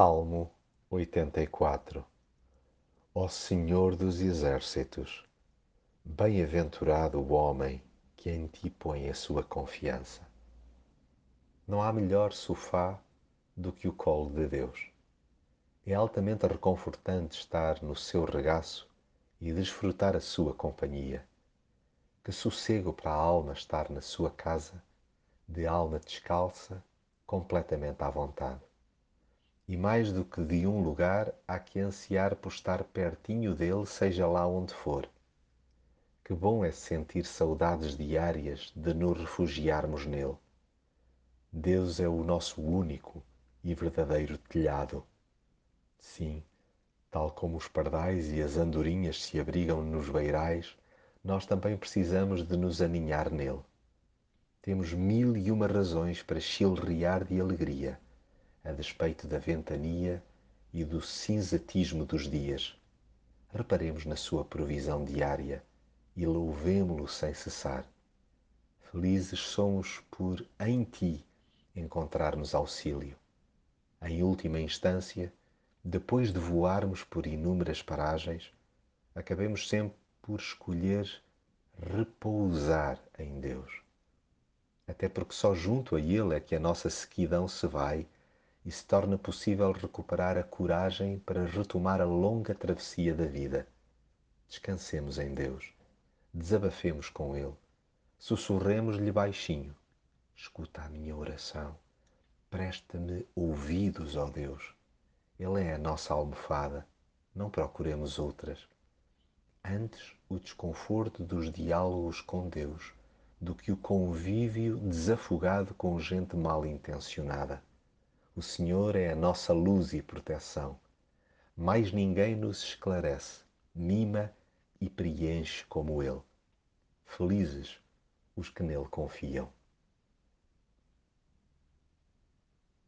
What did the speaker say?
Salmo 84 Ó Senhor dos Exércitos, bem-aventurado o homem que em ti põe a sua confiança. Não há melhor sofá do que o colo de Deus. É altamente reconfortante estar no seu regaço e desfrutar a sua companhia. Que sossego para a alma estar na sua casa, de alma descalça, completamente à vontade e mais do que de um lugar, há que ansiar por estar pertinho dele, seja lá onde for. Que bom é sentir saudades diárias de nos refugiarmos nele. Deus é o nosso único e verdadeiro telhado. Sim, tal como os pardais e as andorinhas se abrigam nos beirais, nós também precisamos de nos aninhar nele. Temos mil e uma razões para chilrear de alegria a despeito da ventania e do cinzatismo dos dias. Reparemos na sua provisão diária e louvemo-lo sem cessar. Felizes somos por em ti encontrarmos auxílio. Em última instância, depois de voarmos por inúmeras paragens, acabemos sempre por escolher repousar em Deus. Até porque só junto a Ele é que a nossa sequidão se vai e se torna possível recuperar a coragem para retomar a longa travessia da vida. Descansemos em Deus, desabafemos com Ele, sussurremos-lhe baixinho: Escuta a minha oração, presta-me ouvidos, ó Deus. Ele é a nossa almofada, não procuremos outras. Antes o desconforto dos diálogos com Deus do que o convívio desafogado com gente mal intencionada. O Senhor é a nossa luz e proteção. Mais ninguém nos esclarece, mima e preenche como Ele. Felizes os que nele confiam.